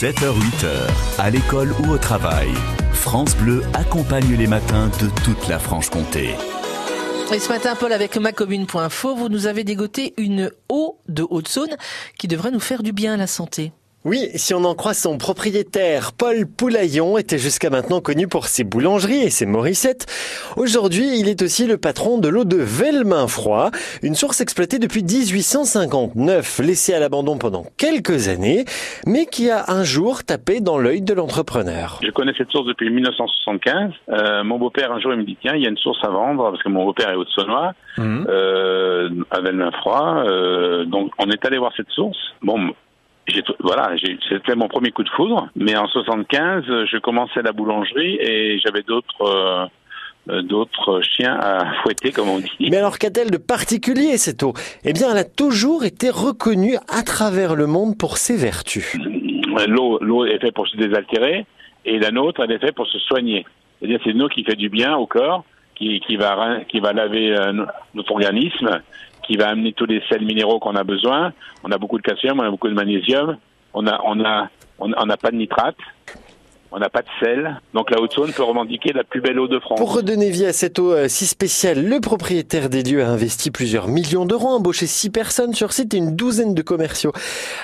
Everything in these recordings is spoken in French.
7h-8h, à l'école ou au travail, France Bleu accompagne les matins de toute la Franche-Comté. Et ce matin, Paul, avec macommune.info, vous nous avez dégoté une eau de Haute-Saône qui devrait nous faire du bien à la santé. Oui, si on en croit son propriétaire, Paul Poulaillon était jusqu'à maintenant connu pour ses boulangeries et ses morissettes. Aujourd'hui, il est aussi le patron de l'eau de Velmain-Froid, une source exploitée depuis 1859, laissée à l'abandon pendant quelques années, mais qui a un jour tapé dans l'œil de l'entrepreneur. Je connais cette source depuis 1975. Euh, mon beau-père, un jour, il me dit, tiens, il y a une source à vendre, parce que mon beau-père est haute-saunois, mmh. euh, à Velmain-Froid. Euh, donc, on est allé voir cette source. Bon, voilà, c'était mon premier coup de foudre. Mais en 75, je commençais la boulangerie et j'avais d'autres euh, euh, d'autres chiens à fouetter, comme on dit. Mais alors qu'a-t-elle de particulier cette eau? Eh bien, elle a toujours été reconnue à travers le monde pour ses vertus. L'eau, l'eau est faite pour se désaltérer et la nôtre, elle est faite pour se soigner. C'est-à-dire, c'est une eau qui fait du bien au corps, qui, qui va qui va laver euh, notre organisme qui va amener tous les sels minéraux qu'on a besoin. On a beaucoup de calcium, on a beaucoup de magnésium, on a, on a, on n'a pas de nitrate. On n'a pas de sel, donc la Haute-Saône peut revendiquer la plus belle eau de France. Pour redonner vie à cette eau euh, si spéciale, le propriétaire des lieux a investi plusieurs millions d'euros, embauché six personnes sur site et une douzaine de commerciaux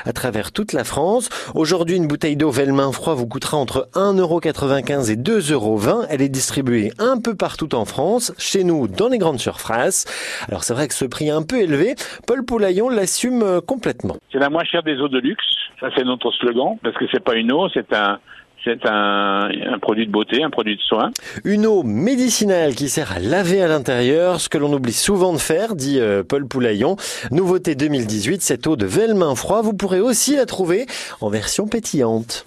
à travers toute la France. Aujourd'hui, une bouteille d'eau Velmain froid vous coûtera entre 1,95€ et 2,20€. Elle est distribuée un peu partout en France, chez nous dans les grandes surfaces. Alors c'est vrai que ce prix est un peu élevé, Paul Poulaillon l'assume euh, complètement. C'est la moins chère des eaux de luxe, ça c'est notre slogan, parce que c'est pas une eau, c'est un c'est un, produit de beauté, un produit de soin. Une eau médicinale qui sert à laver à l'intérieur, ce que l'on oublie souvent de faire, dit euh, Paul Poulaillon. Nouveauté 2018, cette eau de Velmain froid, vous pourrez aussi la trouver en version pétillante.